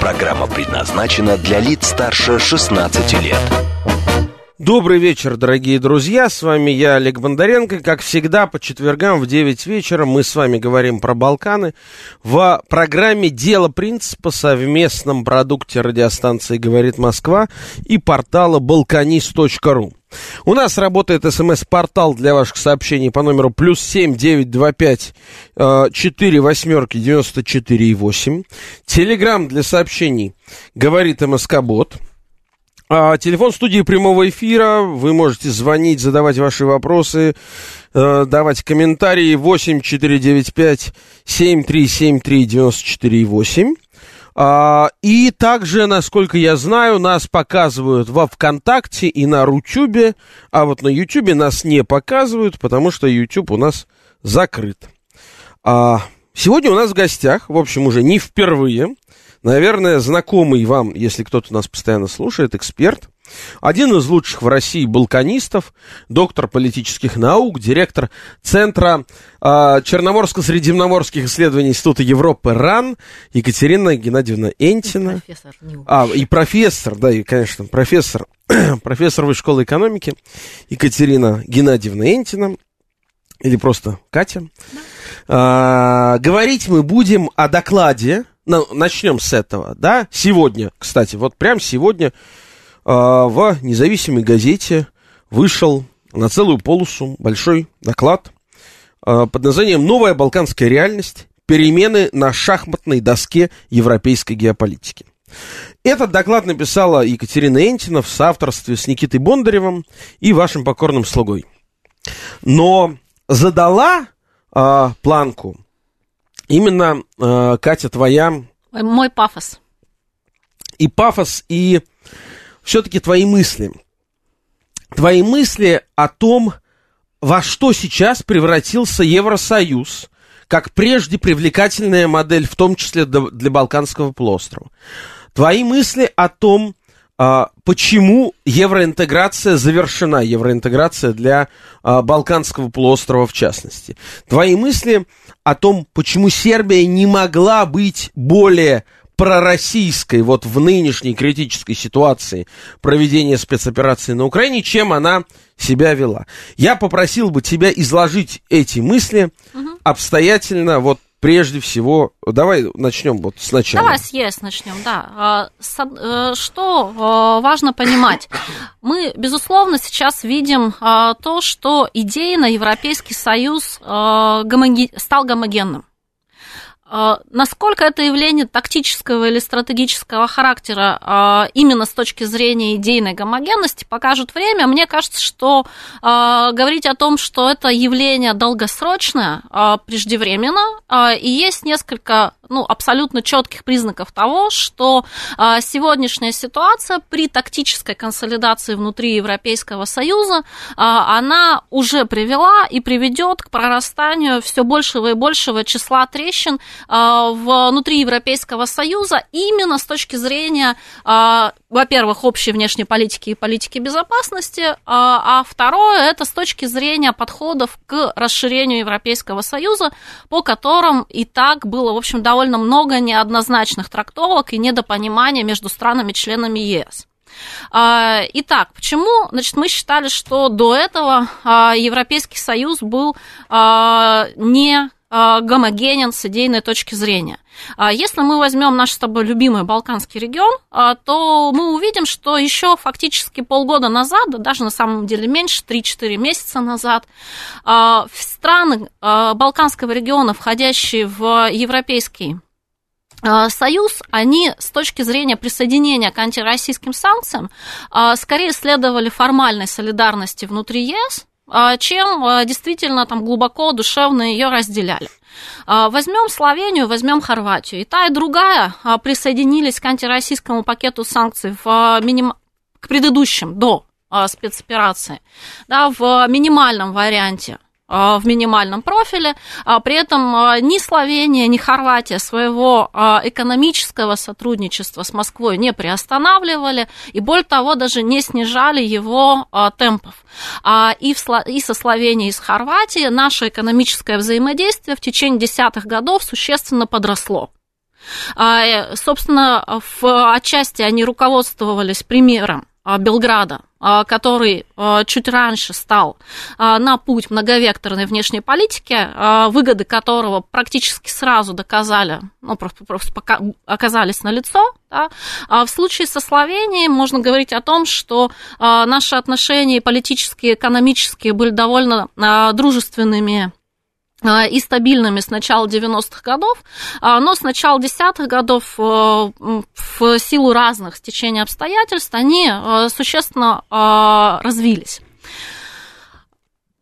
Программа предназначена для лиц старше 16 лет. Добрый вечер, дорогие друзья. С вами я, Олег Бондаренко. Как всегда, по четвергам в 9 вечера мы с вами говорим про Балканы в программе «Дело принципа» совместном продукте радиостанции «Говорит Москва» и портала balkanist.ru. У нас работает смс-портал для ваших сообщений по номеру плюс семь девять два пять э, четыре восьмерки девяносто четыре и восемь. Телеграмм для сообщений говорит МСК-бот. А, телефон студии прямого эфира. Вы можете звонить, задавать ваши вопросы, э, давать комментарии. 8 495 7373 94 8. А, и также, насколько я знаю, нас показывают во ВКонтакте и на Рутюбе, а вот на Ютубе нас не показывают, потому что Ютуб у нас закрыт. А, сегодня у нас в гостях, в общем, уже не впервые, наверное, знакомый вам, если кто-то нас постоянно слушает, эксперт, один из лучших в России балканистов, доктор политических наук, директор Центра э, Черноморско-Средиземноморских исследований Института Европы РАН Екатерина Геннадьевна Энтина. И профессор. А, и профессор, да, и, конечно, профессор, профессор Высшей школы экономики Екатерина Геннадьевна Энтина. Или просто Катя. Да. А, говорить мы будем о докладе. Ну, начнем с этого, да? Сегодня, кстати, вот прям сегодня в независимой газете вышел на целую полосу большой доклад а, под названием «Новая балканская реальность. Перемены на шахматной доске европейской геополитики». Этот доклад написала Екатерина Энтина в соавторстве с Никитой Бондаревым и вашим покорным слугой. Но задала а, планку именно, а, Катя, твоя... Мой пафос. И пафос, и все-таки твои мысли. Твои мысли о том, во что сейчас превратился Евросоюз, как прежде привлекательная модель, в том числе для Балканского полуострова. Твои мысли о том, а, почему евроинтеграция завершена, евроинтеграция для а, Балканского полуострова в частности. Твои мысли о том, почему Сербия не могла быть более пророссийской вот в нынешней критической ситуации проведения спецоперации на Украине, чем она себя вела. Я попросил бы тебя изложить эти мысли угу. обстоятельно, вот прежде всего, давай начнем вот сначала. Давай с ЕС начнем, да. А, э, что э, важно понимать? Мы, безусловно, сейчас видим а, то, что идейно Европейский Союз э, стал гомогенным. А, насколько это явление тактического или стратегического характера а, именно с точки зрения идейной гомогенности покажет время. Мне кажется, что а, говорить о том, что это явление долгосрочное, преждевременно, и есть несколько ну, абсолютно четких признаков того, что а, сегодняшняя ситуация при тактической консолидации внутри Европейского Союза, а, она уже привела и приведет к прорастанию все большего и большего числа трещин а, внутри Европейского Союза именно с точки зрения, а, во-первых, общей внешней политики и политики безопасности, а, а второе, это с точки зрения подходов к расширению Европейского Союза, по которым и так было, в общем, довольно много неоднозначных трактовок и недопонимания между странами-членами ЕС. А, итак, почему значит, мы считали, что до этого а, Европейский Союз был а, не гомогенен с идейной точки зрения. Если мы возьмем наш с тобой любимый Балканский регион, то мы увидим, что еще фактически полгода назад, даже на самом деле меньше, 3-4 месяца назад, страны Балканского региона, входящие в Европейский Союз, они с точки зрения присоединения к антироссийским санкциям скорее следовали формальной солидарности внутри ЕС, чем действительно там глубоко душевно ее разделяли. Возьмем Словению, возьмем Хорватию. И та, и другая присоединились к антироссийскому пакету санкций в миним... к предыдущим, до спецоперации, да, в минимальном варианте в минимальном профиле. При этом ни Словения, ни Хорватия своего экономического сотрудничества с Москвой не приостанавливали и, более того, даже не снижали его темпов. И, в, и со Словенией, и с Хорватией наше экономическое взаимодействие в течение десятых годов существенно подросло. Собственно, в отчасти они руководствовались примером Белграда а, который а, чуть раньше стал а, на путь многовекторной внешней политики, выгоды которого практически сразу доказали, ну, просто, просто пока оказались на лицо. Да? А в случае со Словенией можно говорить о том, что наши отношения политические, экономические были довольно дружественными а, и стабильными с начала 90-х годов, а, но с начала десятых годов э, в силу разных стечений обстоятельств они э, существенно а, развились.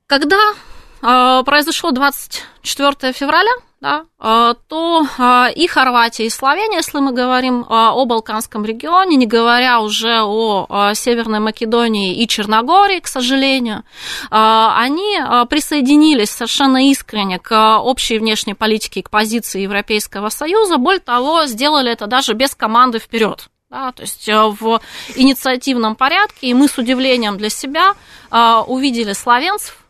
Когда произошло 24 февраля, да, а, то а, и Хорватия, и Словения, если мы говорим а, о Балканском регионе, не говоря уже о Северной Македонии и Черногории, к сожалению, они присоединились совершенно искренне к общей внешней политике и к позиции Европейского Союза. Более того, сделали это даже без команды вперед. Да, то есть в инициативном порядке, и мы с удивлением для себя увидели славянцев, Э,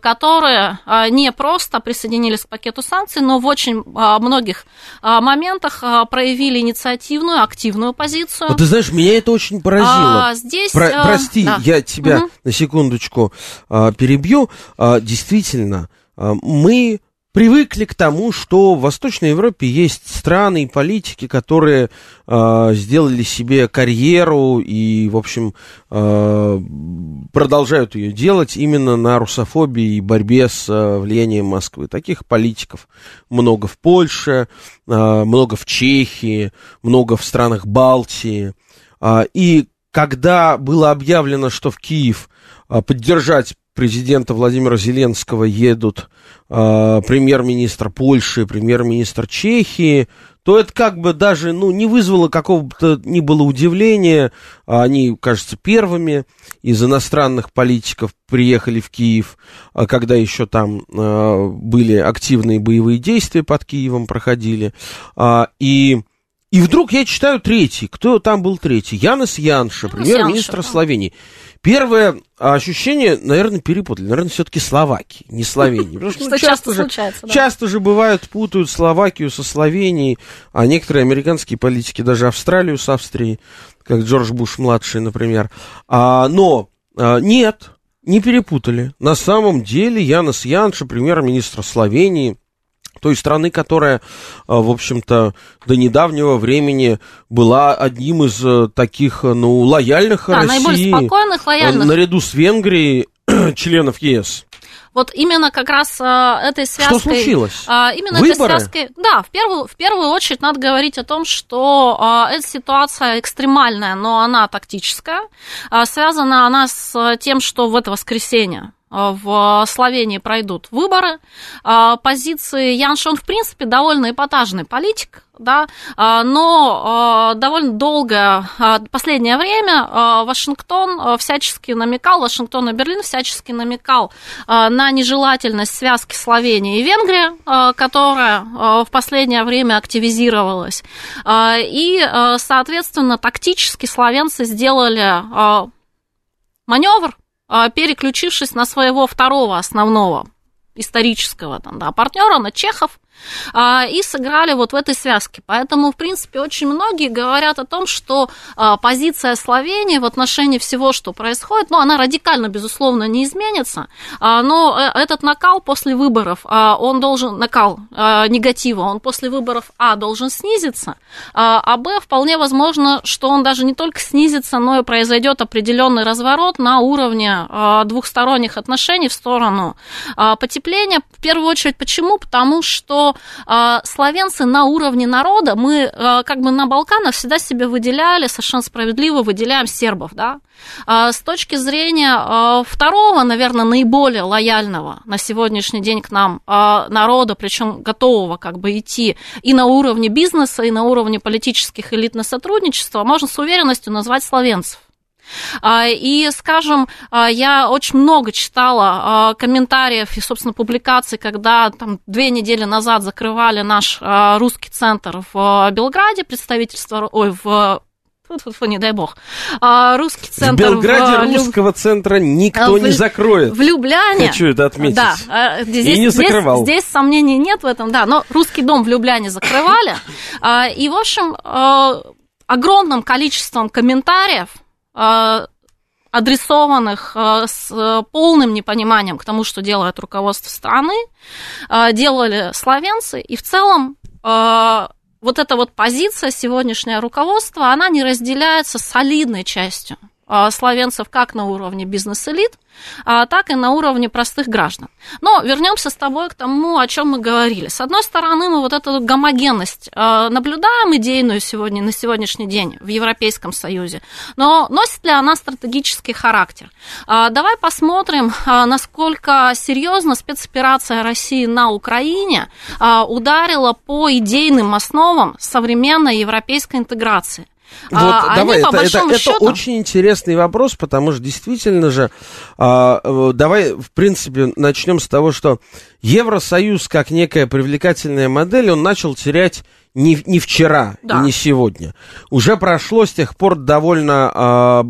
которые э, не просто присоединились к пакету санкций, но в очень э, многих моментах проявили инициативную, активную позицию. Вот ты знаешь, меня это очень поразило. А, здесь, Про, прости, да. я тебя угу. на секундочку перебью. Действительно, мы привыкли к тому, что в Восточной Европе есть страны и политики, которые э, сделали себе карьеру и, в общем, э, продолжают ее делать именно на русофобии и борьбе с э, влиянием Москвы. Таких политиков много в Польше, э, много в Чехии, много в странах Балтии. Э, и когда было объявлено, что в Киев поддержать президента Владимира Зеленского едут э, премьер-министр Польши, премьер-министр Чехии, то это как бы даже ну, не вызвало какого-то ни было удивления. Они, кажется, первыми из иностранных политиков приехали в Киев, а когда еще там э, были активные боевые действия под Киевом проходили. А, и и вдруг я читаю третий. Кто там был третий? Янис Янша, премьер-министр Словении. Первое ощущение, наверное, перепутали. Наверное, все-таки Словакии, не Словении. Потому что, ну, часто, же, часто же бывают, путают Словакию со Словенией, а некоторые американские политики даже Австралию с Австрией, как Джордж Буш-младший, например. А, но а, нет, не перепутали. На самом деле Янис Янша, премьер-министр Словении, той страны, которая, а, в общем-то, до недавнего времени была одним из э, таких, э, ну, лояльных да, России. наиболее спокойных, лояльных. Наряду с Венгрией, членов ЕС. Вот именно как раз а, этой связкой... Что случилось? А, именно Выборы? этой связкой... Да, в первую, в первую очередь надо говорить о том, что а, эта ситуация экстремальная, но она тактическая. А, связана она с тем, что в это воскресенье Э, в Словении пройдут выборы. Э, позиции Янш, он, в принципе, довольно эпатажный политик, да, э, но довольно долго, последнее время Вашингтон всячески намекал, Вашингтон и Берлин всячески намекал на нежелательность связки Словении и Венгрии, которая в последнее время активизировалась. И, соответственно, тактически словенцы сделали маневр, переключившись на своего второго основного исторического там, да, партнера, на чехов, а, и сыграли вот в этой связке. Поэтому, в принципе, очень многие говорят о том, что а, позиция Словении в отношении всего, что происходит, ну, она радикально, безусловно, не изменится, а, но э, этот накал после выборов, он должен, накал негатива, он после выборов, а, должен снизиться, а, б, вполне возможно, что он даже не только снизится, но и произойдет определенный разворот на уровне двухсторонних отношений в сторону потепления. В первую очередь, почему? Потому что что славянцы на уровне народа, мы как бы на Балканах всегда себя выделяли, совершенно справедливо выделяем сербов, да. С точки зрения второго, наверное, наиболее лояльного на сегодняшний день к нам народа, причем готового как бы идти и на уровне бизнеса, и на уровне политических элит на сотрудничество, можно с уверенностью назвать славянцев. А, и, скажем, а, я очень много читала а, комментариев и, собственно, публикаций, когда там две недели назад закрывали наш русский центр в Белграде, представительство, ой, в Фу-фу-фу, не дай бог. А, русский центр... В Белграде в, русского центра никто в, не закроет. В Любляне... Хочу это отметить. Да, здесь, и не закрывал. Здесь, здесь сомнений нет в этом, да, но русский дом в Любляне закрывали. И, в общем, огромным количеством комментариев адресованных э, с э, полным непониманием к тому, что делает руководство страны, делали славянцы, и в целом вот эта вот позиция сегодняшнее руководство, она не разделяется солидной частью славянцев как на уровне бизнес-элит, а, так и на уровне простых граждан. Но вернемся с тобой к тому, о чем мы говорили. С одной стороны, мы вот эту гомогенность а, наблюдаем идейную сегодня, на сегодняшний день в Европейском Союзе, но носит ли она стратегический характер? А, давай посмотрим, насколько серьезно спецоперация России на Украине ударила по идейным основам современной европейской интеграции. Вот, а, давай, это, это, это счету... очень интересный вопрос, потому что действительно же, а, э, давай, в принципе, начнем с того, что Евросоюз, как некая привлекательная модель, он начал терять не, не вчера да. и не сегодня. Уже прошло с тех пор довольно а,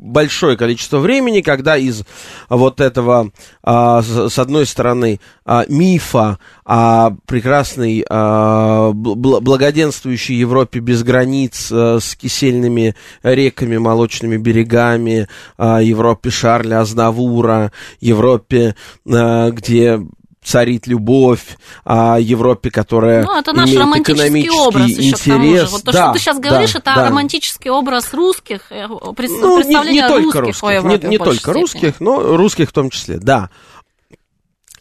большое количество времени, когда из вот этого, а, с, одной стороны, а, мифа о прекрасной, а, благоденствующей Европе без границ, а, с кисельными реками, молочными берегами, а, Европе Шарля Азнавура, Европе, а, где царит любовь, о Европе, которая ну, это наш имеет романтический образ еще интерес. Вот то, да, что ты сейчас говоришь, да, это да. романтический образ русских, э, пред, ну, представление не, не только русских, русских не, не только степени. русских, но русских в том числе, да.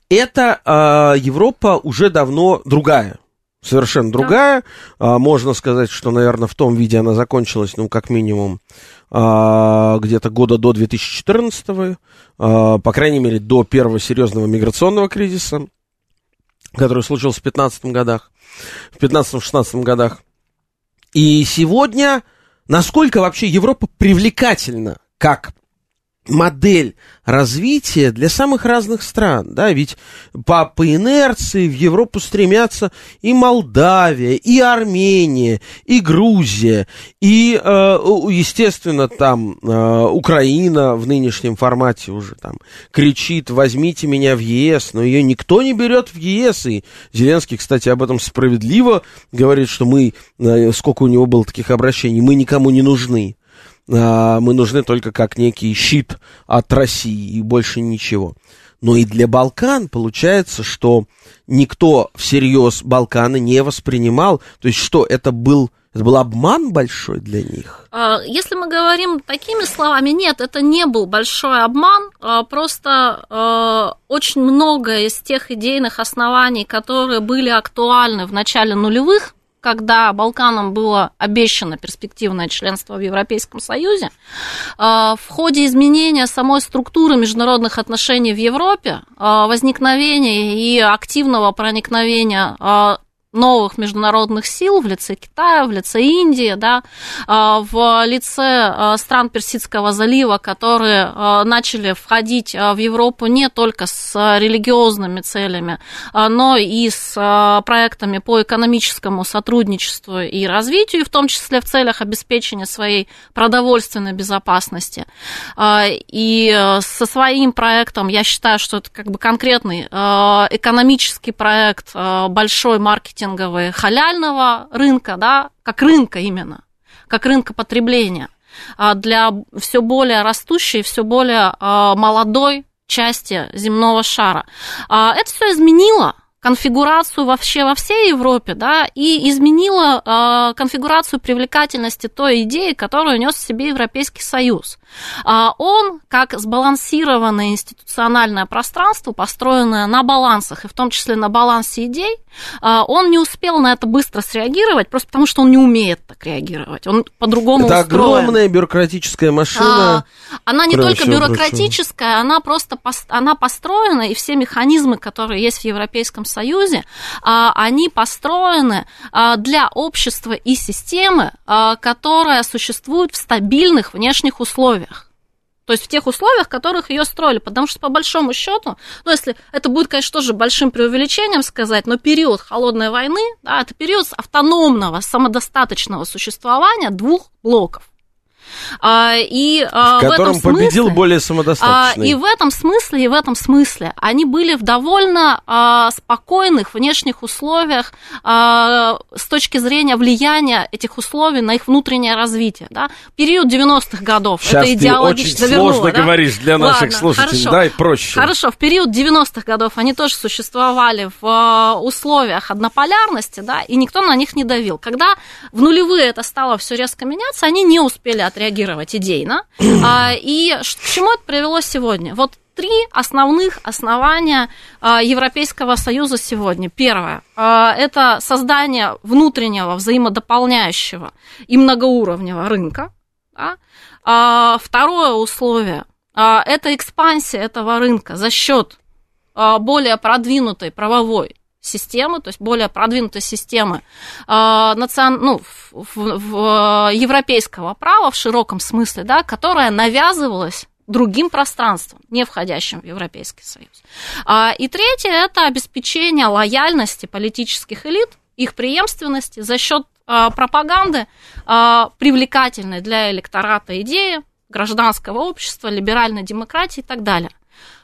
Это э, Европа уже давно другая. Совершенно другая. Да. А, можно сказать, что, наверное, в том виде она закончилась, ну, как минимум, а, где-то года до 2014, а, по крайней мере, до первого серьезного миграционного кризиса, который случился в 15 годах, в 15-16 годах. И сегодня, насколько вообще Европа привлекательна как модель развития для самых разных стран, да, ведь по, по инерции в Европу стремятся и Молдавия, и Армения, и Грузия, и, э, естественно, там э, Украина в нынешнем формате уже там кричит, возьмите меня в ЕС, но ее никто не берет в ЕС, и Зеленский, кстати, об этом справедливо говорит, что мы, э, сколько у него было таких обращений, мы никому не нужны, мы нужны только как некий щит от России и больше ничего. Но и для Балкан получается, что никто всерьез Балканы не воспринимал. То есть что, это был, это был обман большой для них? А, если мы говорим такими словами, нет, это не был большой обман, а, просто очень много из тех идейных оснований, которые были актуальны в начале нулевых, когда Балканам было обещано перспективное членство в Европейском Союзе, а, в ходе изменения самой структуры международных отношений в Европе, а, возникновения и активного проникновения а, новых международных сил в лице Китая, в лице Индии, да, а, в лице а, стран Персидского залива, которые а, начали входить в Европу не только с религиозными целями, но и с проектами по экономическому сотрудничеству и развитию, в том числе в целях обеспечения своей продовольственной безопасности. И со своим проектом, я считаю, что это как бы конкретный экономический проект большой маркетинг маркетинговые халяльного рынка, да, как рынка именно, как рынка потребления а для все более растущей, все более а, молодой части земного шара. А это все изменило конфигурацию вообще во всей Европе, да, и изменила э, конфигурацию привлекательности той идеи, которую нес в себе Европейский Союз. А он, как сбалансированное институциональное пространство, построенное на балансах, и в том числе на балансе идей, он не успел на это быстро среагировать, просто потому что он не умеет так реагировать. Он по-другому Это устроен. огромная бюрократическая машина. А, она не только бюрократическая, она просто она построена, и все механизмы, которые есть в Европейском Союзе, а, они построены а, для общества и системы, а, которая существует в стабильных внешних условиях. То есть в тех условиях, в которых ее строили. Потому что, по большому счету, ну, если это будет, конечно, тоже большим преувеличением сказать, но период холодной войны, да, это период автономного, самодостаточного существования двух блоков. А, и а, в котором этом смысле, победил более а, самодостаточный. и в этом смысле, и в этом смысле они были в довольно а, спокойных внешних условиях а, с точки зрения влияния этих условий на их внутреннее развитие. Да? Период 90-х годов Сейчас это ты идеологически очень завернуло, сложно да? говоришь для наших Ладно, слушателей. хорошо. Дай проще. Хорошо, в период 90-х годов они тоже существовали в э, условиях однополярности, да, и никто на них не давил. Когда в нулевые это стало все резко меняться, они не успели отреагировать идейно. А, И к чему это привело сегодня? Вот три основных основания а, Европейского Союза сегодня. Первое а, – это создание внутреннего взаимодополняющего и многоуровневого рынка. да. Второе условие это экспансия этого рынка за счет более продвинутой правовой системы, то есть более продвинутой системы а, национ- ну, в- в- в- европейского права в широком смысле, да, которая навязывалась другим пространством, не входящим в Европейский Союз. А, И третье – это обеспечение лояльности политических элит, их преемственности за счет а, пропаганды а, привлекательной для электората идеи гражданского общества, либеральной демократии и так далее.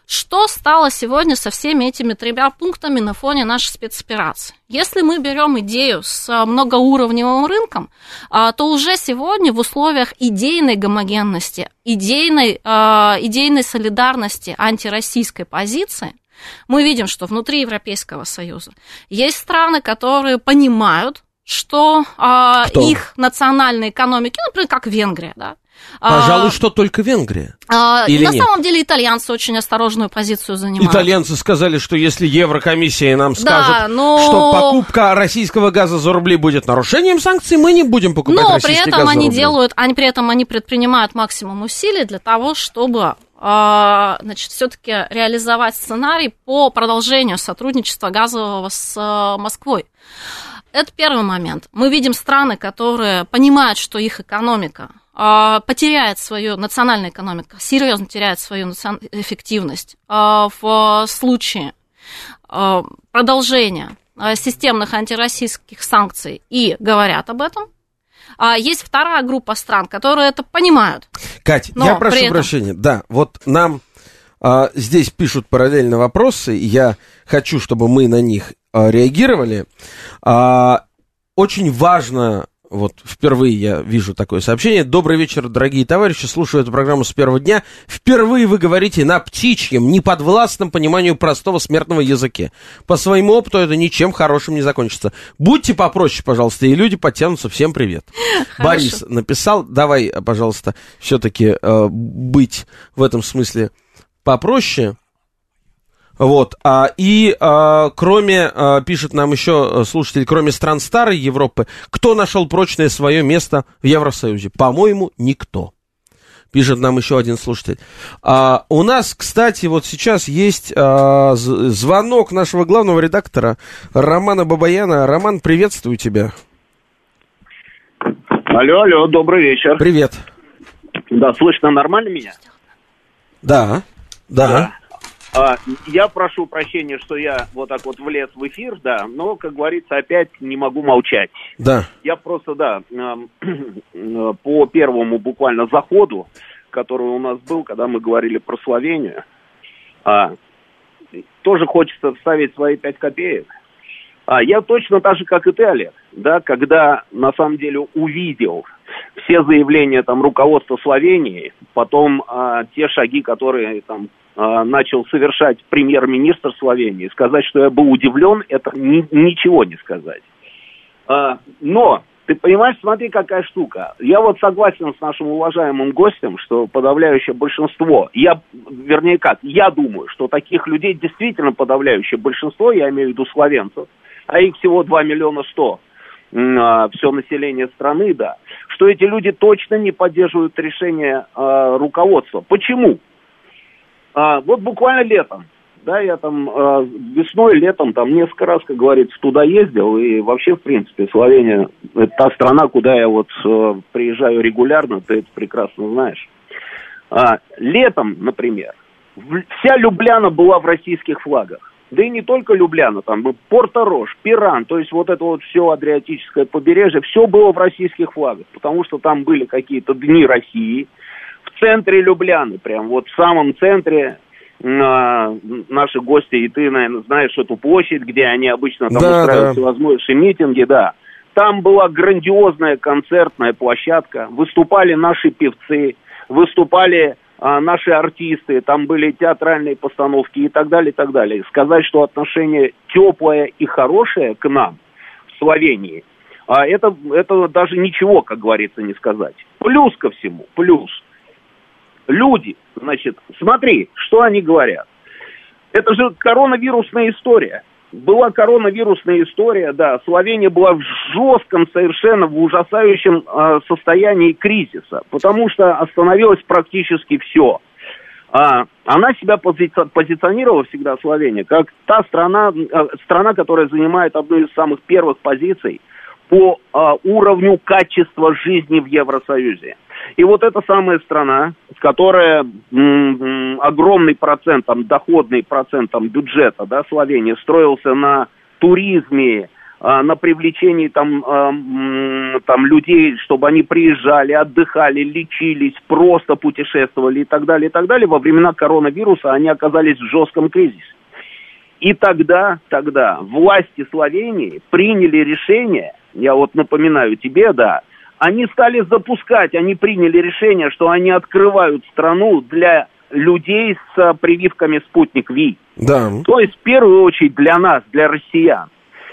Что стало сегодня со всеми этими тремя пунктами на фоне нашей спецоперации? Если мы берем идею с а, многоуровневым рынком, а, то уже сегодня в условиях идейной гомогенности, идейной, а, идейной солидарности антироссийской позиции, мы видим, что внутри Европейского Союза есть страны, которые понимают, что Кто? их национальные экономики, ну, например, как Венгрия, да, а, Пожалуй, что только Венгрия. а, Или на нет? самом деле итальянцы очень осторожную позицию занимают. Итальянцы сказали, что если Еврокомиссия нам скажет, но- что покупка российского газа за рубли будет нарушением санкций, мы не будем покупать Но при российский этом газ за они рубли. делают, они при этом они предпринимают максимум усилий для того, чтобы а, значит, все-таки реализовать сценарий по продолжению сотрудничества газового с а, Москвой. Это первый момент. Мы видим страны, которые понимают, что их экономика а, потеряет свою, национальная экономика серьезно теряет свою эффективность а, в случае а, продолжения а, системных антироссийских санкций и говорят об этом. А есть вторая группа стран, которые это понимают. Кать, Но я прошу этом- прощения. Да, вот нам а, здесь пишут параллельно вопросы, и я хочу, чтобы мы на них а, реагировали. А, очень важно, вот впервые я вижу такое сообщение. Добрый вечер, дорогие товарищи, слушаю эту программу с первого дня. Впервые вы говорите на птичьем, неподвластном пониманию простого смертного языке. По своему опыту это ничем хорошим не закончится. Будьте попроще, пожалуйста, и люди подтянутся. Всем привет. Борис написал, давай, пожалуйста, все-таки быть в этом смысле попроще. Вот, а, и а, кроме, а, пишет нам еще слушатель, кроме стран старой Европы, кто нашел прочное свое место в Евросоюзе? По-моему, никто. Пишет нам еще один слушатель. А, у нас, кстати, вот сейчас есть а, звонок нашего главного редактора Романа Бабаяна. Роман, приветствую тебя. Алло, алло, добрый вечер. Привет. Да, слышно нормально меня? Да, да. А, я прошу прощения, что я вот так вот влез в эфир, да, но, как говорится, опять не могу молчать. Да. Я просто, да, эм, э, по первому буквально заходу, который у нас был, когда мы говорили про Словению, а, тоже хочется вставить свои пять копеек. А, я точно так же, как и ты, Олег, да, когда на самом деле увидел, все заявления там руководства Словении, потом а, те шаги, которые там начал совершать премьер-министр Словении, сказать, что я был удивлен, это ни, ничего не сказать. А, но ты понимаешь, смотри, какая штука. Я вот согласен с нашим уважаемым гостем, что подавляющее большинство, я, вернее как, я думаю, что таких людей действительно подавляющее большинство, я имею в виду словенцев, а их всего 2 миллиона 100, а, все население страны, да, что эти люди точно не поддерживают решение а, руководства. Почему? А, вот буквально летом да, я там э, весной, летом, там несколько раз, как говорится, туда ездил, и вообще, в принципе, Словения – это та страна, куда я вот э, приезжаю регулярно, ты это прекрасно знаешь. А, летом, например, вся Любляна была в российских флагах. Да и не только Любляна, там Порто-Рош, Пиран, то есть вот это вот все Адриатическое побережье, все было в российских флагах, потому что там были какие-то дни России, центре Любляны, прям вот в самом центре наши гости, и ты, наверное, знаешь эту площадь, где они обычно там да, устраивают да. всевозможные митинги, да. Там была грандиозная концертная площадка, выступали наши певцы, выступали а, наши артисты, там были театральные постановки и так далее, и так далее. Сказать, что отношение теплое и хорошее к нам в Словении, а это, это даже ничего, как говорится, не сказать. Плюс ко всему, плюс – люди, значит, смотри, что они говорят. Это же коронавирусная история. Была коронавирусная история, да, Словения была в жестком, совершенно в ужасающем э, состоянии кризиса, потому что остановилось практически все. А, она себя пози позиционировала всегда, Словения, как та страна, э, страна, которая занимает одну из самых первых позиций по э, уровню качества жизни в Евросоюзе. И вот эта самая страна, которая м- огромный процент, там, доходный процент там, бюджета, да, Словения, строился на туризме, а, на привлечении там, а, там людей, чтобы они приезжали, отдыхали, лечились, просто путешествовали и так далее, и так далее, во времена коронавируса они оказались в жестком кризисе. И тогда, тогда власти Словении приняли решение, я вот напоминаю тебе, да, они стали запускать, они приняли решение, что они открывают страну для людей с а, прививками «Спутник Ви». Да. То есть, в первую очередь, для нас, для россиян.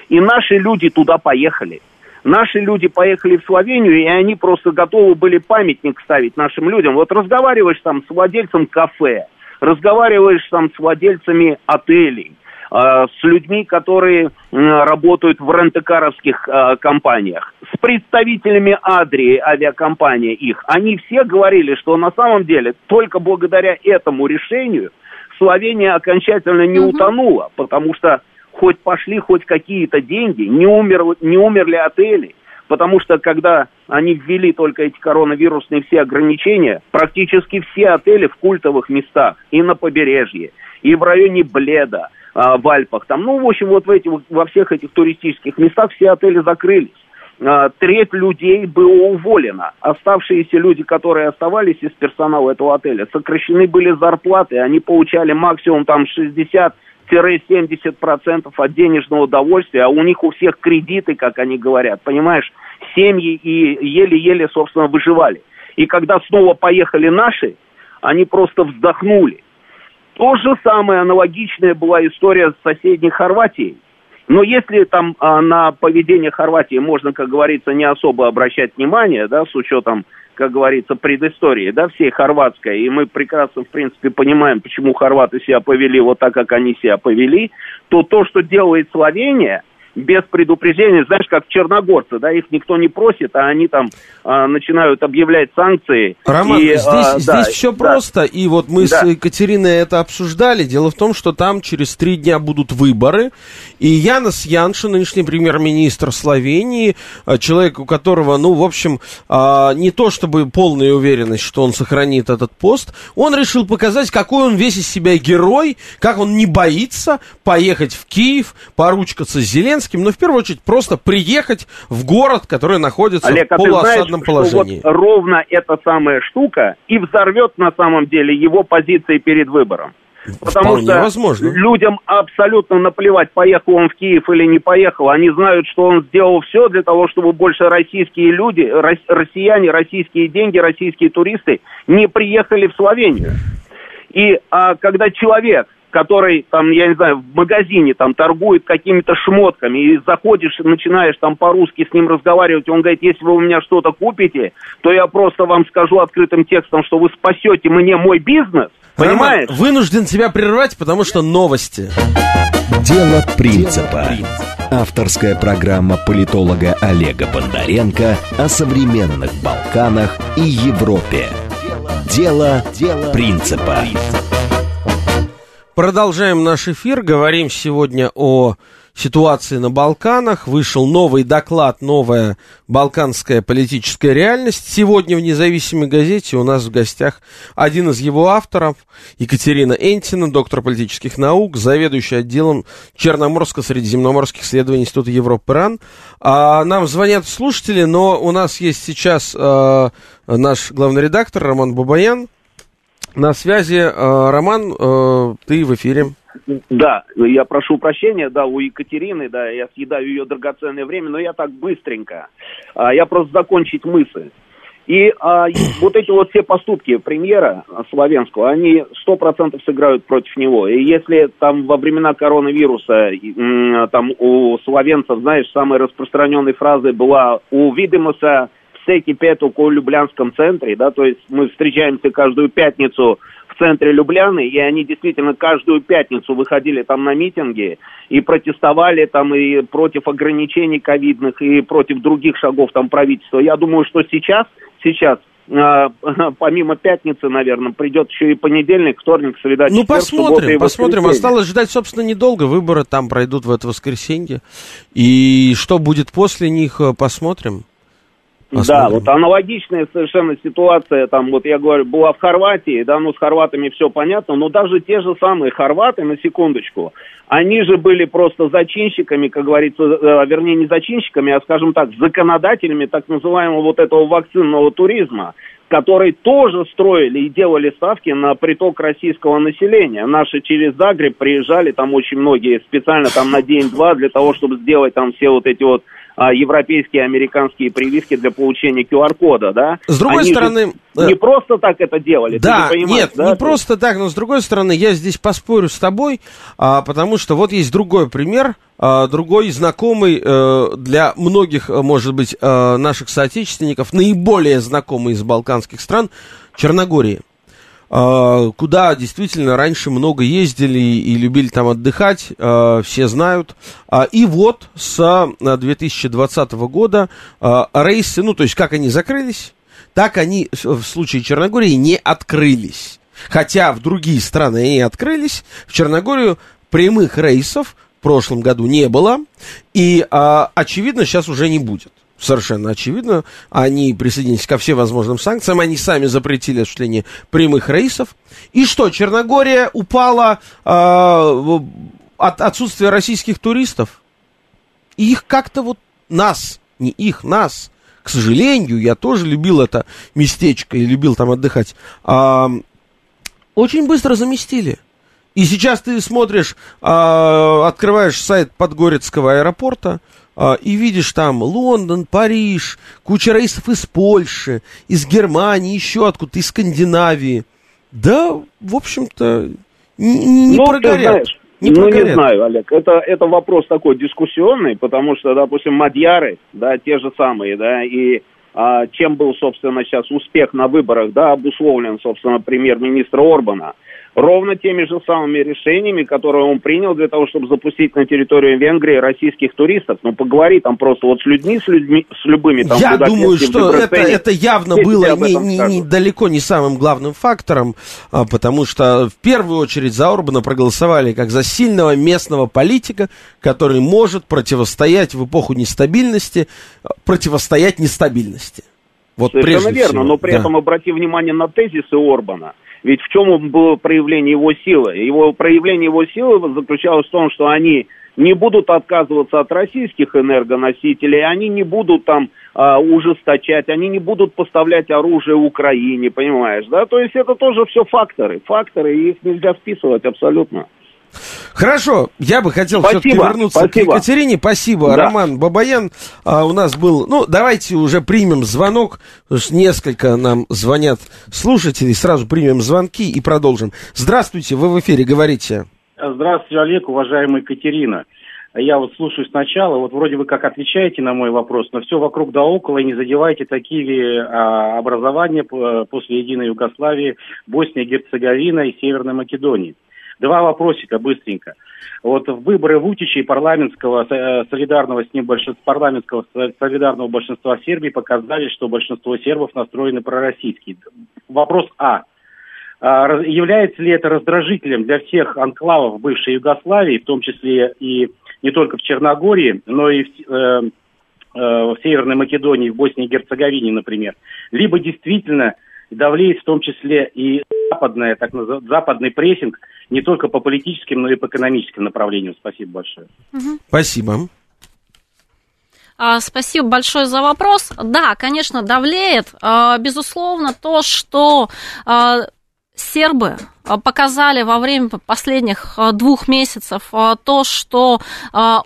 И наши люди туда поехали. Наши люди поехали в Словению, и они просто готовы были памятник ставить нашим людям. Вот разговариваешь там с владельцем кафе, разговариваешь там с владельцами отелей, Э, с людьми, которые работают в рентекаровских э, компаниях, с представителями Адри, авиакомпании их. Они все говорили, что на самом деле только благодаря этому решению Словения окончательно не угу. утонула, потому что хоть пошли хоть какие-то деньги, не, умер, не умерли отели, потому что когда они ввели только эти коронавирусные все ограничения, практически все отели в культовых местах, и на побережье, и в районе Бледа, а, в Альпах. Там, ну, в общем, вот в эти, во всех этих туристических местах все отели закрылись. А, треть людей было уволено. Оставшиеся люди, которые оставались из персонала этого отеля, сокращены были зарплаты, они получали максимум там 60 70% от денежного удовольствия, а у них у всех кредиты, как они говорят, понимаешь, семьи и еле-еле, собственно, выживали. И когда снова поехали наши, они просто вздохнули. То же самое, аналогичная была история с соседней Хорватией. Но если там а, на поведение Хорватии можно, как говорится, не особо обращать внимание, да, с учетом, как говорится, предыстории, да, всей хорватской, и мы прекрасно, в принципе, понимаем, почему хорваты себя повели вот так, как они себя повели, то то, что делает Словения, без предупреждения, знаешь, как черногорцы, да, их никто не просит, а они там а, начинают объявлять санкции. Роман, и, здесь, а, здесь да, все да. просто, и вот мы да. с Екатериной это обсуждали. Дело в том, что там через три дня будут выборы, и Янос Янши, нынешний премьер-министр Словении, а, человек, у которого, ну, в общем, а, не то чтобы полная уверенность, что он сохранит этот пост, он решил показать, какой он весь из себя герой, как он не боится поехать в Киев, поручкаться с Зеленским, Зеленским, но в первую очередь просто приехать в город, который находится Олег, в полуосадном а положении. Что вот ровно эта самая штука и взорвет на самом деле его позиции перед выбором. Потому Вполне что возможно. людям абсолютно наплевать, поехал он в Киев или не поехал. Они знают, что он сделал все для того, чтобы больше российские люди, рос- россияне, российские деньги, российские туристы не приехали в Словению. И а, когда человек, который там, я не знаю, в магазине там торгует какими-то шмотками, и заходишь, начинаешь там по-русски с ним разговаривать, он говорит, если вы у меня что-то купите, то я просто вам скажу открытым текстом, что вы спасете мне мой бизнес, понимаешь? Роман, вынужден тебя прервать, потому что новости. Дело принципа. Авторская программа политолога Олега Бондаренко о современных Балканах и Европе. Дело принципа. Продолжаем наш эфир. Говорим сегодня о ситуации на Балканах. Вышел новый доклад, новая балканская политическая реальность. Сегодня в независимой газете у нас в гостях один из его авторов, Екатерина Энтина, доктор политических наук, заведующий отделом Черноморско-средиземноморских исследований Института Европы РАН. А, нам звонят слушатели, но у нас есть сейчас а, наш главный редактор Роман Бабаян. На связи, э, Роман, э, ты в эфире. Да, я прошу прощения, да, у Екатерины, да, я съедаю ее драгоценное время, но я так быстренько. А, я просто закончить мысль. И а, вот эти вот все поступки премьера Славенского, они сто процентов сыграют против него. И если там во времена коронавируса там у словенцев, знаешь, самой распространенной фразой была «у Видимуса все кипят у Люблянском центре», да, то есть мы встречаемся каждую пятницу в центре Любляны, и они действительно каждую пятницу выходили там на митинги и протестовали там и против ограничений ковидных, и против других шагов там правительства. Я думаю, что сейчас, сейчас а, помимо пятницы, наверное, придет еще и понедельник, вторник, среда, Ну, посмотрим, посмотрим. Осталось ждать, собственно, недолго. Выборы там пройдут в это воскресенье. И что будет после них, э, посмотрим. Да, вот аналогичная совершенно ситуация, там, вот я говорю, была в Хорватии, да, ну, с хорватами все понятно, но даже те же самые хорваты, на секундочку, они же были просто зачинщиками, как говорится, э, вернее, не зачинщиками, а, скажем так, законодателями так называемого вот этого вакцинного туризма, которые тоже строили и делали ставки на приток российского населения. Наши через Загреб приезжали, там очень многие специально там на день-два для того, чтобы сделать там все вот эти вот европейские, американские прививки для получения QR-кода, да? С другой Они стороны, э, не просто так это делали, ты Да, же понимаешь, нет, да? не просто так, но с другой стороны, я здесь поспорю с тобой, а, потому что вот есть другой пример, а, другой знакомый э, для многих, э, может быть, э, наших соотечественников, наиболее знакомый из балканских стран, Черногории. А, Куда действительно раньше много ездили и любили там отдыхать, а, все знают. А, И вот с а, 2020 года рейсы, ну то есть как они закрылись, так они в случае Черногории не открылись. Хотя в другие страны они открылись, в Черногорию прямых рейсов в прошлом году не было, и, очевидно, сейчас уже не будет. Совершенно очевидно. Они присоединились ко всевозможным санкциям, они сами запретили осуществление прямых рейсов. И что, Черногория упала в- от отсутствия российских туристов? И их как-то вот нас, не их, нас, к сожалению, я тоже любил это местечко и любил там отдыхать, а, очень быстро заместили. И сейчас ты смотришь, а, открываешь сайт Подгорецкого аэропорта и видишь там Лондон, Париж, куча рейсов из Польши, из Германии, еще откуда-то, из Скандинавии. Да, в общем-то, не, не- ну, ты прогорят. знаешь, Не ну, прогорят. не знаю, Олег, это, это вопрос такой дискуссионный, потому что, допустим, мадьяры, да, те же самые, да, и а, чем был, собственно, сейчас успех на выборах, да, обусловлен, собственно, премьер-министра Орбана, ровно теми же самыми решениями, которые он принял для того, чтобы запустить на территорию Венгрии российских туристов. Ну, поговори там просто вот с людьми, с людьми, с любыми там. Я думаю, что это, это явно Все было не, не- не- далеко не самым главным фактором, а, потому что в первую очередь за Орбана проголосовали как за сильного местного политика, который может противостоять в эпоху нестабильности, противостоять нестабильности. Вот Совершенно верно, всего, но при да. этом обрати внимание на тезисы Орбана. Ведь в чем было проявление его силы? Его проявление его силы заключалось в том, что они не будут отказываться от российских энергоносителей, они не будут там а, ужесточать, они не будут поставлять оружие Украине, понимаешь, да? То есть это тоже все факторы, факторы, и их нельзя списывать абсолютно. Хорошо, я бы хотел все-таки вернуться спасибо. к Екатерине. Спасибо, да. Роман Бабаян. А, у нас был... Ну, давайте уже примем звонок. Несколько нам звонят слушатели. Сразу примем звонки и продолжим. Здравствуйте, вы в эфире, говорите. Здравствуйте, Олег, уважаемая Екатерина. Я вот слушаю сначала, вот вроде вы как отвечаете на мой вопрос, но все вокруг да около, и не задевайте такие ли а, образования после единой Югославии, Босния, Герцеговина и Северной Македонии. Два вопросика быстренько. Вот в выборы Вутича и парламентского э, солидарного с ним большинства, парламентского солидарного большинства Сербии показали, что большинство сербов настроены пророссийски. Вопрос А. а является ли это раздражителем для всех анклавов бывшей Югославии, в том числе и не только в Черногории, но и в, э, э, в Северной Македонии, в Боснии и Герцеговине, например? Либо действительно давлеет в том числе и западное, так называемый, западный прессинг не только по политическим, но и по экономическим направлениям. Спасибо большое. Спасибо. А, спасибо большое за вопрос. Да, конечно, давлеет. А, безусловно, то, что а, сербы показали во время последних двух месяцев то, что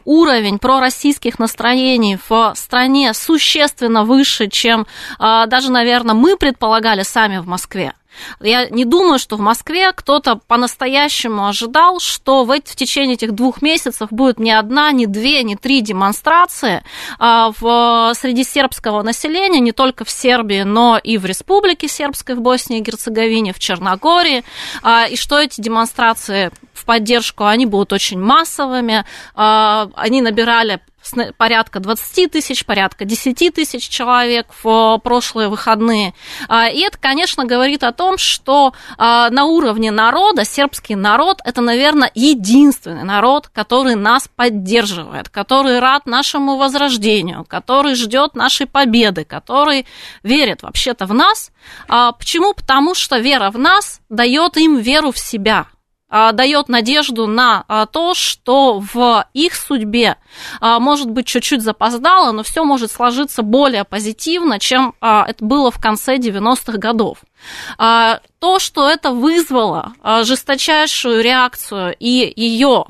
уровень пророссийских настроений в стране существенно выше, чем даже, наверное, мы предполагали сами в Москве. Я не думаю, что в Москве кто-то по-настоящему ожидал, что в, эти, в течение этих двух месяцев будет не одна, не две, не три демонстрации а, в, среди сербского населения, не только в Сербии, но и в Республике Сербской, в Боснии и Герцеговине, в Черногории, а, и что эти демонстрации в поддержку, они будут очень массовыми, а, они набирали порядка 20 тысяч, порядка 10 тысяч человек в прошлые выходные. А, и это, конечно, говорит о том, что а, на уровне народа, сербский народ, это, наверное, единственный народ, который нас поддерживает, который рад нашему возрождению, который ждет нашей победы, который верит вообще-то в нас. Почему? Потому что вера в нас дает им веру в себя. А, дает надежду на а, то, что в их судьбе, а, может быть, чуть-чуть запоздало, но все может сложиться более позитивно, чем это было в конце 90-х годов. То, что это вызвало жесточайшую реакцию и ее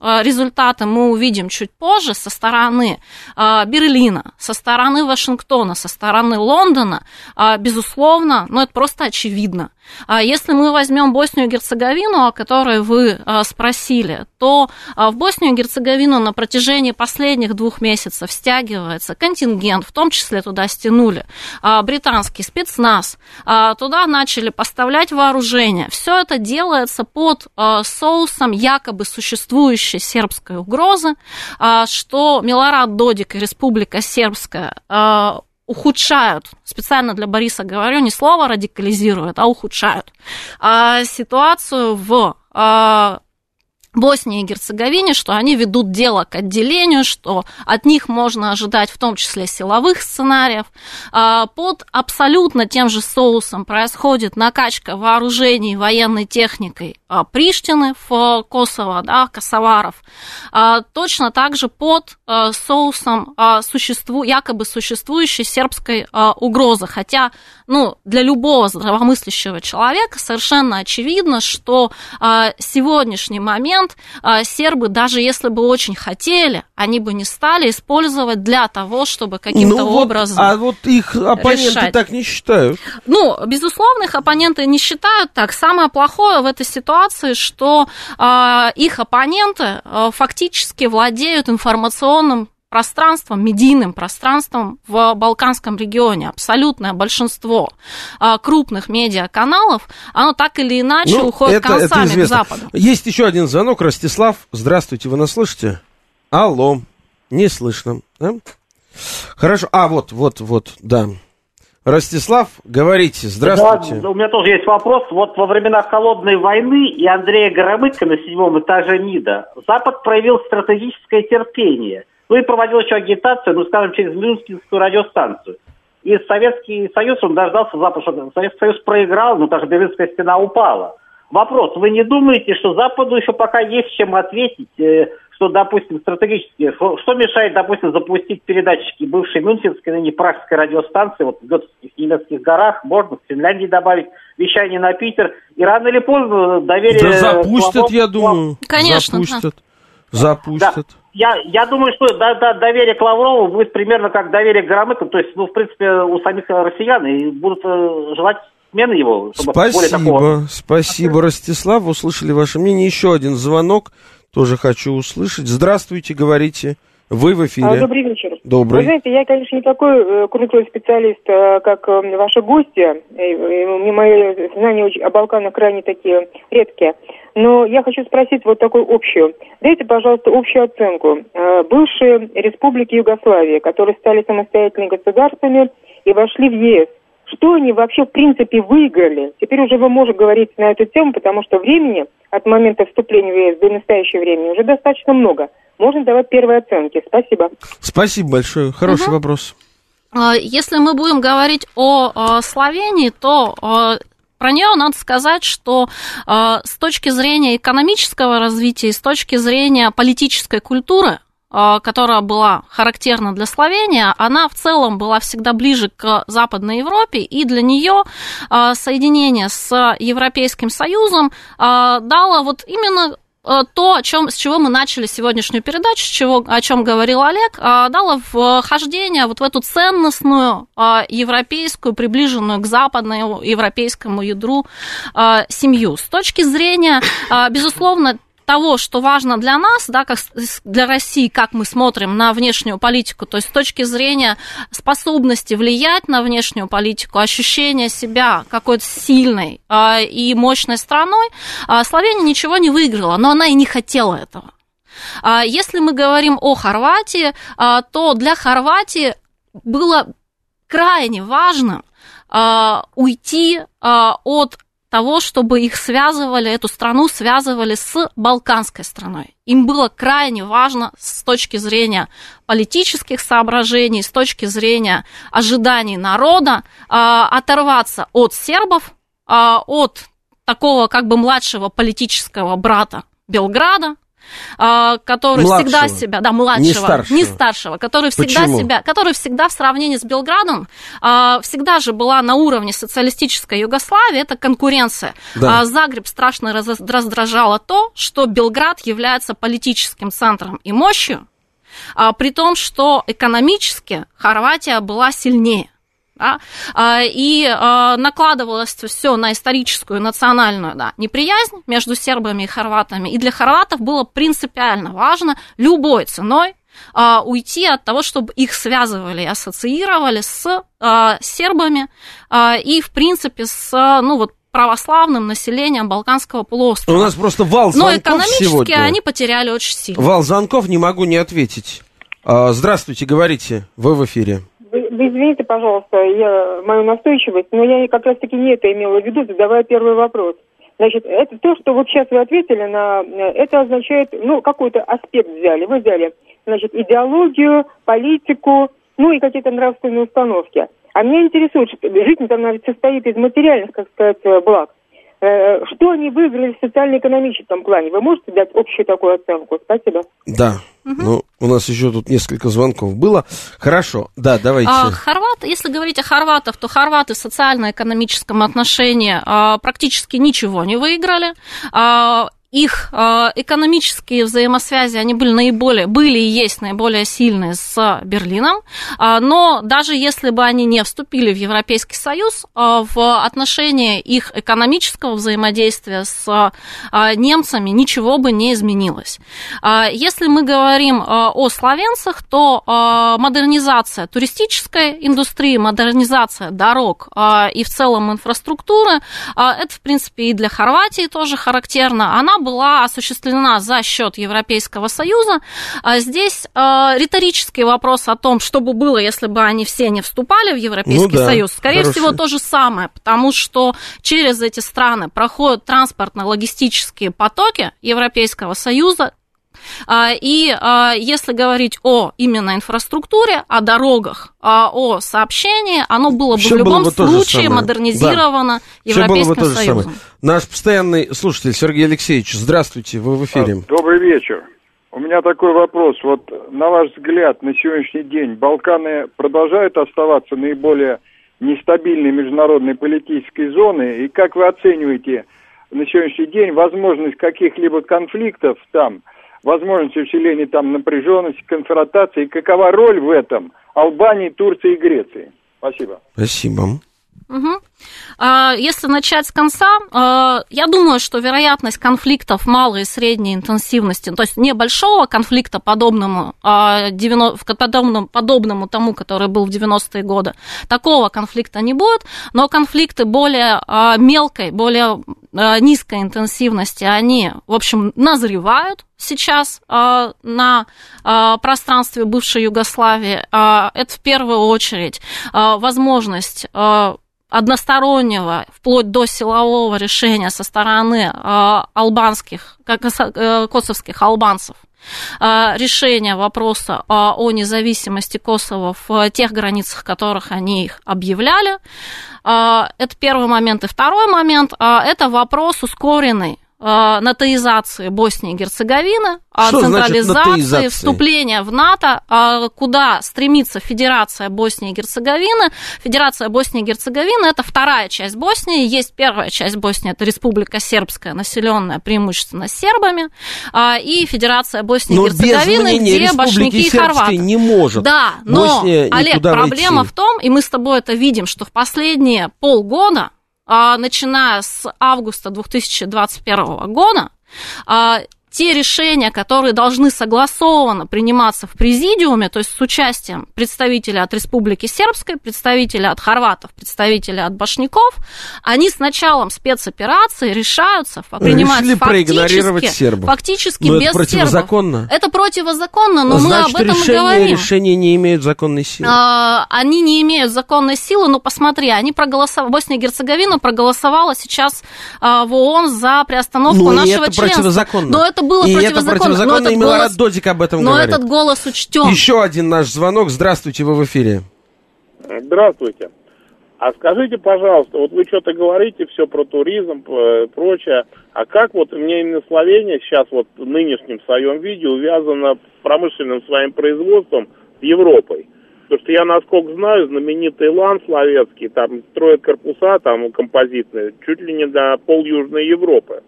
результаты мы увидим чуть позже со стороны э, Берлина, со стороны Вашингтона, со стороны Лондона, э, безусловно, но ну, это просто очевидно. Если мы возьмем Боснию и Герцеговину, о которой вы спросили, то в Боснию и Герцеговину на протяжении последних двух месяцев стягивается контингент, в том числе туда стянули британский спецназ, туда начали поставлять вооружение. Все это делается под соусом якобы существующей наличие сербской угрозы, а, что Милорад Додик и Республика Сербская а, ухудшают, специально для Бориса говорю, не слово радикализируют, а ухудшают а, ситуацию в Боснии и Герцеговине, что они ведут дело к отделению, что от них можно ожидать в том числе силовых сценариев. А, под абсолютно тем же соусом происходит накачка вооружений военной техникой а, Приштины в Косово, да, косоваров. А, точно так же под соусом существу, якобы существующей сербской угрозы. Хотя ну, для любого здравомыслящего человека совершенно очевидно, что сегодняшний момент момент а, сербы, даже если бы очень хотели, они бы не стали использовать для того, чтобы каким-то ну, вот, образом А вот их оппоненты решать. так не считают. Ну, безусловно, их оппоненты не считают так. Самое плохое в этой ситуации, что э, их оппоненты э, фактически владеют информационным пространством, медийным пространством в Балканском регионе. Абсолютное большинство а, крупных медиаканалов, оно так или иначе ну, уходит это, концами это к Западу. Есть еще один звонок. Ростислав, здравствуйте, вы нас слышите? Алло, не слышно. Да? Хорошо, а вот, вот, вот, да. Ростислав, говорите, здравствуйте. Да, у меня тоже есть вопрос. Вот во времена Холодной войны и Андрея Горомыка на седьмом этаже МИДа Запад проявил стратегическое терпение – ну и проводил еще агитацию, ну, скажем, через Мюнхенскую радиостанцию. И Советский Союз, он дождался Запада, Советский Союз проиграл, но даже Берлинская стена упала. Вопрос, вы не думаете, что Западу еще пока есть чем ответить, э, что, допустим, стратегически, что, что мешает, допустим, запустить передатчики бывшей Мюнхенской, ныне Пражской радиостанции, вот в Готовских немецких горах, можно в Финляндии добавить вещание на Питер, и рано или поздно доверие... Да запустят, я думаю. Конечно. Запустят. Запустят. Да. Я, я думаю, что до, до, доверие к Лаврову будет примерно как доверие к Громыку, то есть, ну, в принципе, у самих россиян, и будут э, желать смены его. Спасибо, такого... спасибо, Ростислав. Услышали ваше мнение. Еще один звонок тоже хочу услышать. Здравствуйте, говорите. Вы в эфире. А, Добрый вечер. Добрый. Вы знаете, я, конечно, не такой э, крутой специалист, э, как э, ваши гости. Э, мои знания о Балканах крайне такие редкие. Но я хочу спросить вот такую общую. Дайте, пожалуйста, общую оценку. Бывшие республики Югославии, которые стали самостоятельными государствами и вошли в ЕС, что они вообще в принципе выиграли? Теперь уже вы можете говорить на эту тему, потому что времени от момента вступления в ЕС до настоящего времени уже достаточно много. Можно давать первые оценки. Спасибо. Спасибо большое. Хороший вопрос. А, Если мы будем говорить о э, Словении, то э, про нее надо сказать, что э, с точки зрения экономического развития и с точки зрения политической культуры, э, которая была характерна для Словении, она в целом была всегда ближе к Западной Европе, и для нее э, соединение с Европейским Союзом дало вот именно то, о чем, с чего мы начали сегодняшнюю передачу, с чего, о чем говорил Олег, а, дало вхождение вот в эту ценностную а, европейскую, приближенную к западному европейскому ядру а, семью. С точки зрения, безусловно, того, что важно для нас, да, как для России, как мы смотрим на внешнюю политику, то есть с точки зрения способности влиять на внешнюю политику, ощущения себя какой-то сильной а, и мощной страной, а, Словения ничего не выиграла, но она и не хотела этого. А, Если мы говорим о Хорватии, то для Хорватии было крайне важно уйти от того, чтобы их связывали, эту страну связывали с балканской страной. Им было крайне важно с точки зрения политических соображений, с точки зрения ожиданий народа а, оторваться от сербов, а, от такого как бы младшего политического брата Белграда, который Младшего. всегда себя, да, младшего, Не старшего. не старшего, который всегда Почему? себя, который всегда в сравнении с Белградом а, всегда же была на уровне социалистической Югославии, это конкуренция. Да. А Загреб страшно раз- раздражало то, что Белград является политическим центром и мощью, а, при том, что экономически Хорватия была сильнее. Да, а, и а, накладывалось все на историческую национальную да, неприязнь между сербами и хорватами. И для хорватов было принципиально важно любой ценой а, уйти от того, чтобы их связывали и ассоциировали с сербами и, в принципе, с ну, вот, православным населением Балканского У полуострова. нас просто вал Но звонков экономически сегодня. они потеряли очень сильно. Вал звонков не могу не ответить. Здравствуйте, говорите. Вы в эфире. Извините, пожалуйста, я, мою настойчивость, но я как раз-таки не это имела в виду, задавая первый вопрос. Значит, это то, что вот сейчас вы ответили на, это означает, ну, какой-то аспект взяли. Вы взяли, значит, идеологию, политику, ну и какие-то нравственные установки. А меня интересует, что жизнь там ведь состоит из материальных, как сказать, благ. Э, Что они выиграли в социально-экономическом плане? Вы можете дать общую такую оценку? Спасибо. Да. Ну, у нас еще тут несколько звонков было. Хорошо. Да, давайте. А, хорваты, если говорить о хорватах, то хорваты в социально-экономическом отношении а, практически ничего не выиграли. А, их а, экономические взаимосвязи, они были наиболее, были и есть наиболее сильные с Берлином, А, но даже если бы они не вступили в Европейский Союз, а, в отношении их экономического взаимодействия с а, немцами ничего бы не изменилось. А, Если мы говорим о словенцах, то модернизация туристической индустрии, модернизация дорог и в целом инфраструктуры, это, в принципе, и для Хорватии тоже характерно. Она была осуществлена за счет Европейского Союза. А Здесь а, риторический вопрос о том, что бы было, если бы они все не вступали в Европейский Ну да, Союз, скорее хороший. всего, то же самое, потому что через эти страны проходят транспортно-логистические потоки Европейского Союза, И а, если говорить о именно инфраструктуре, о дорогах, а, о сообщении, оно было бы Всё в любом бы случае модернизировано Все было бы Европейским то же Союзом. самое. Наш постоянный слушатель Сергей Алексеевич, здравствуйте, вы в эфире. Добрый вечер. У меня такой вопрос. Вот на ваш взгляд, на сегодняшний день Балканы продолжают оставаться наиболее нестабильной международной политической зоной? И как вы оцениваете на сегодняшний день возможность каких-либо конфликтов там, возможность усиления там напряженности, конфронтации, и какова роль в этом Албании, Турции и Греции? Спасибо. Спасибо. Угу. Если начать с конца, а, я думаю, что вероятность конфликтов малой и средней интенсивности, то есть небольшого конфликта подобному, а, подобному, подобному тому, который был в 90-е годы, такого конфликта не будет, но конфликты более мелкой, более низкой интенсивности, они, в общем, назревают, сейчас э, на э, пространстве бывшей Югославии, э, это в первую очередь э, возможность э, одностороннего, вплоть до силового решения со стороны э, албанских, э, косовских албанцев, э, решения вопроса о независимости Косово в тех границах, которых они их объявляли. Это первый момент. И второй момент – это вопрос ускоренный натоизации Боснии и Герцеговины, Что централизации, вступления в НАТО, а, куда стремится Федерация Боснии и Герцеговины. Федерация Боснии и Герцеговины – это вторая часть Боснии. Есть первая часть Боснии – это Республика Сербская, населенная преимущественно сербами, а, и Федерация Боснии и Герцеговины, где башняки и хорваты. не может. Да, но, Олег, проблема войти. в том, и мы с тобой это видим, что в последние полгода а, начиная с августа 2021 года, а, те решения, которые должны согласованно приниматься в президиуме, то есть с участием представителя от Республики Сербской, представителя от хорватов, представителя от башняков, они с началом спецоперации решаются, принимаются фактически, сербов. фактически но без это противозаконно. сербов. Это противозаконно, но Значит, мы об этом решения, и говорим. решения не имеют законной силы. А, они не имеют законной силы, но посмотри, они проголосовали, Босния и Герцеговина проголосовала сейчас а, в ООН за приостановку ну, нашего это членства. противозаконно. Но это было и противозаконно. это противозаконно, но и этот Милорад голос, Додик об этом но говорит. этот голос учтем. Еще один наш звонок. Здравствуйте, вы в эфире. Здравствуйте. А скажите, пожалуйста, вот вы что-то говорите все про туризм, прочее, а как вот мне именно Словения сейчас вот в нынешнем своем виде увязана промышленным своим производством с Европой? Потому что я, насколько знаю, знаменитый Лан словецкий, там строят корпуса там композитные, чуть ли не до пол Южной Европы.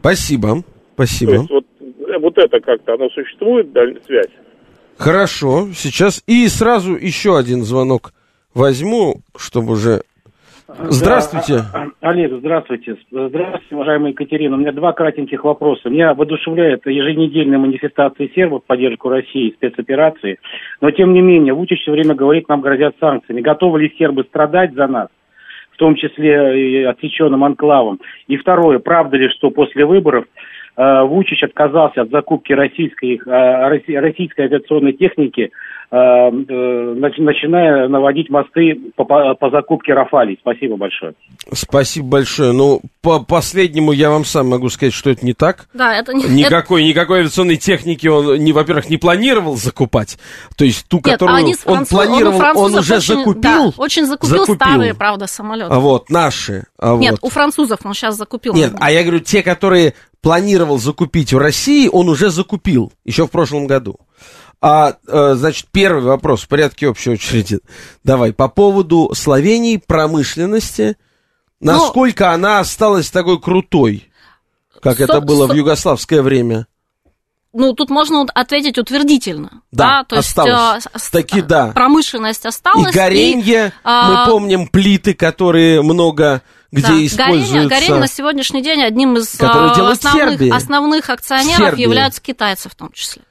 Спасибо. То Спасибо. есть вот, э, вот это как-то, оно существует, связь? Хорошо. Сейчас и сразу еще один звонок возьму, чтобы уже... Здравствуйте. Да, а- а- Олег, здравствуйте. Здравствуйте, уважаемая Екатерина. У меня два кратеньких вопроса. Меня воодушевляет еженедельная манифестация сербов в поддержку России, спецоперации. Но, тем не менее, Вучич все время говорит, нам грозят санкциями. Готовы ли сербы страдать за нас? В том числе и отсеченным анклавом. И второе, правда ли, что после выборов э, Вучич отказался от закупки российской, э, росси- российской авиационной техники, начиная наводить мосты по, по, по закупке Рафалей. Спасибо большое. Спасибо большое. Ну, по последнему я вам сам могу сказать, что это не так. Да, это не... Никакой, никакой авиационной техники он, не, во-первых, не планировал закупать. То есть ту, Нет, а которую они с он француз- планировал, он, французов уже очень, закупил. Да, очень закупил, закупил. старые, правда, самолеты. А вот, наши. А Нет, вот. у французов он сейчас закупил. Нет, а я говорю, те, которые планировал закупить в России, он уже закупил, еще в прошлом году. А, э, значит, первый вопрос в порядке общей очереди. Давай, по поводу Словении, промышленности, Ну, насколько она осталась такой крутой, как Со- это было в со- югославское время? Ну, тут можно ответить утвердительно. Да, то осталось. есть э, Таки да. промышленность осталась. И горенье, а, мы помним плиты, которые много где да, используются. Горение, горение на сегодняшний день одним из а, основных, Сербия. основных акционеров Сербия. являются китайцы в том числе.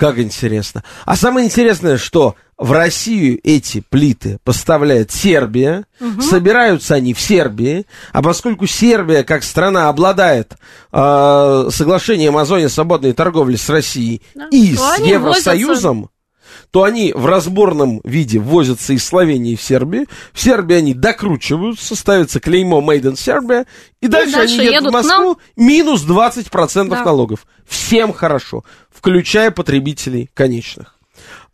Как интересно. А самое интересное, что в Россию эти плиты поставляет Сербия, собираются они в Сербии, а поскольку Сербия как страна обладает э, соглашением о зоне свободной торговли с Россией Да. и То с Евросоюзом, то они в разборном виде ввозятся из Словении в Сербию. В Сербии они докручиваются, ставится клеймо Made in Serbia, и, дальше, дальше они едут, едут в Москву, минус 20% Да. налогов. Всем хорошо, включая потребителей конечных.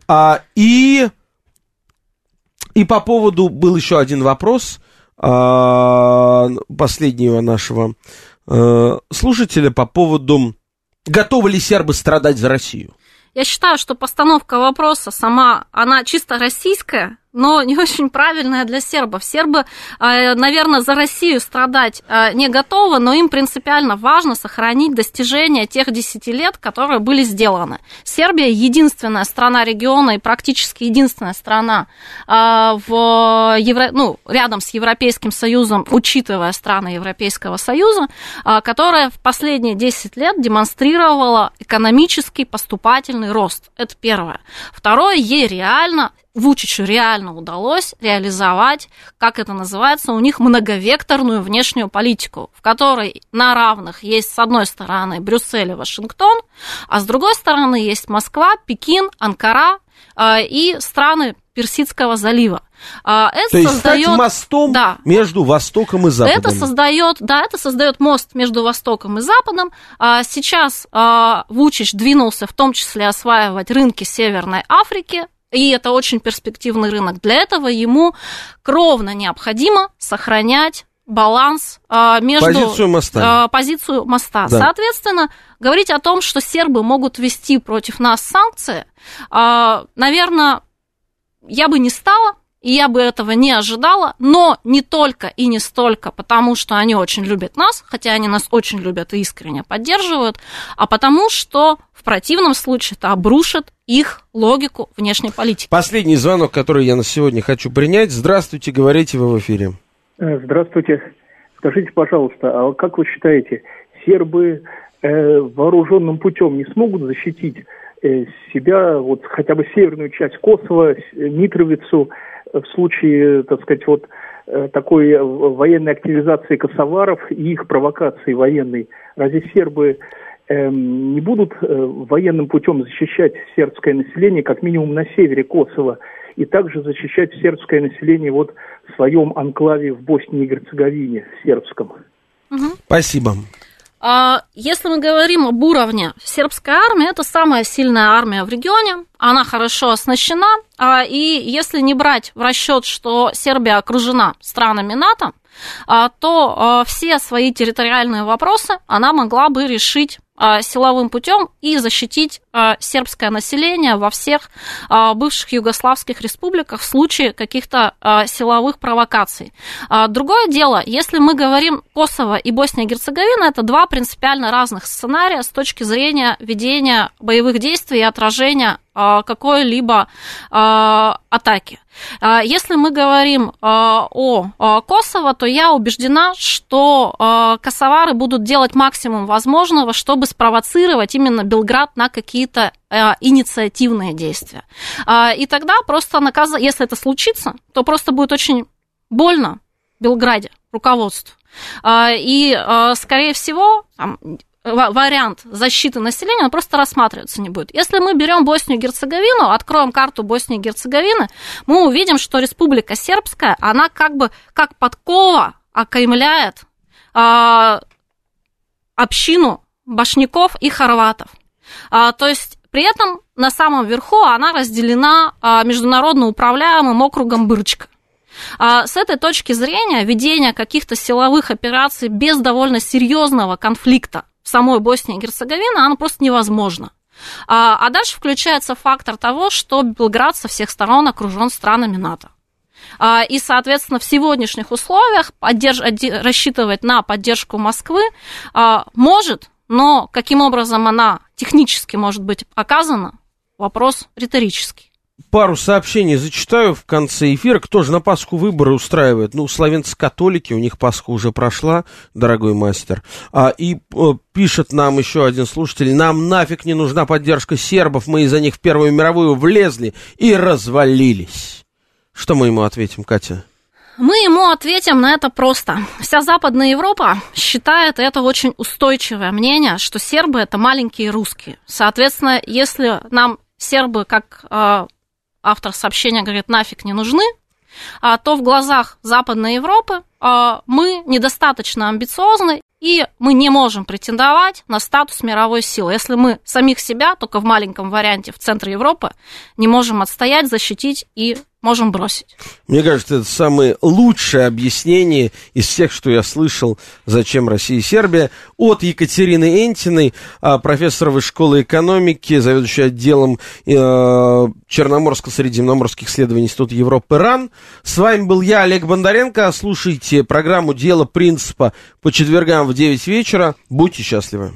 А, и, и по поводу, был еще один вопрос а, последнего нашего э, слушателя по поводу Готовы ли сербы страдать за Россию? Я считаю, что постановка вопроса сама, она чисто российская, но не очень правильная для сербов. Сербы, э, наверное, за Россию страдать э, не готовы, но им принципиально важно сохранить достижения тех 10 лет, которые были сделаны. Сербия единственная страна региона и практически единственная страна э, в Евро... ну, рядом с Европейским Союзом, учитывая страны Европейского Союза, которая в последние 10 лет демонстрировала экономический поступательный рост. Это первое. Второе, ей реально Вучичу реально удалось реализовать, как это называется, у них многовекторную внешнюю политику, в которой на равных есть с одной стороны Брюссель и Вашингтон, а с другой стороны есть Москва, Пекин, Анкара э, и страны Персидского залива. А, это То есть создает, стать мостом да, между Востоком и Западом. Это создает, да, это создает мост между Востоком и Западом. А, сейчас Вучич двинулся в том числе осваивать рынки Северной Африки, и это очень перспективный рынок. Для этого ему кровно необходимо сохранять баланс а, между позицию моста. А, позицию моста. Да. Соответственно, говорить о том, что сербы могут ввести против нас санкции, а, наверное, я бы не стала, и я бы этого не ожидала, но не только и не столько потому, что они очень любят нас, хотя они нас очень любят и искренне поддерживают, а потому что в противном случае это обрушит их логику внешней политики. Последний звонок, который я на сегодня хочу принять. Здравствуйте, говорите вы в эфире. Э, здравствуйте. Скажите, пожалуйста, а как вы считаете, сербы э, вооруженным путем не смогут защитить э, себя, вот хотя бы северную часть Косово, Митровицу, в случае, так сказать, вот э, такой военной активизации косоваров и их провокации военной, разве сербы э, не будут э, военным путем защищать сербское население, как минимум на севере Косово, и также защищать сербское население вот в своем анклаве в Боснии и Герцеговине, сербском? Спасибо. А, если мы говорим об уровне, сербская армия – это самая сильная армия в регионе, она хорошо оснащена, а, и если не брать в расчет, что Сербия окружена странами НАТО, а, то все свои территориальные вопросы она могла бы решить силовым путем и защитить а, сербское население во всех а, бывших югославских республиках в случае каких-то силовых провокаций. Другое дело, если мы говорим Косово и Босния и Герцеговина, это два принципиально разных сценария с точки зрения ведения боевых действий и отражения какой-либо атаки. Если мы говорим о Косово, то я убеждена, что косовары будут делать максимум возможного, чтобы спровоцировать именно Белград на какие-то инициативные действия. И тогда просто наказ, если это случится, то просто будет очень больно Белграде, руководству. И, скорее всего, вариант защиты населения, он просто рассматриваться не будет. Если мы берем Боснию и Герцеговину, откроем карту Боснии и Герцеговины, мы увидим, что Республика Сербская, она как бы как подкова окаймляет а, общину башняков и хорватов. А, то есть при этом на самом верху она разделена а, международно управляемым округом Бырчка. А с этой точки зрения ведение каких-то силовых операций без довольно серьезного конфликта в самой Боснии и Герцеговине, оно просто невозможно. А, а дальше включается фактор того, что Белград со всех сторон окружен странами НАТО. А, и, соответственно, в сегодняшних условиях поддерж... рассчитывать на поддержку Москвы а, может, но каким образом она технически может быть оказана, вопрос риторический пару сообщений зачитаю в конце эфира. Кто же на Пасху выборы устраивает? Ну, славянцы-католики, у них Пасха уже прошла, дорогой мастер. А, и а, пишет нам еще один слушатель, нам нафиг не нужна поддержка сербов, мы из-за них в Первую мировую влезли и развалились. Что мы ему ответим, Катя? Мы ему ответим на это просто. Вся Западная Европа считает это очень устойчивое мнение, что сербы это маленькие русские. Соответственно, если нам сербы как а, автор сообщения говорит, нафиг не нужны, а, то в глазах Западной Европы а, мы недостаточно амбициозны, и мы не можем претендовать на статус мировой силы. Если мы самих себя, только в маленьком варианте в центре Европы, не можем отстоять, защитить и можем бросить. Мне кажется, это самое лучшее объяснение из всех, что я слышал, зачем Россия и Сербия. От Екатерины Энтиной, а, профессора высшей школы экономики, заведующей отделом э, Черноморско-Средиземноморских исследований Института Европы РАН. С вами был я, Олег Бондаренко. Слушайте программу «Дело принципа» по четвергам в 9 вечера. Будьте счастливы.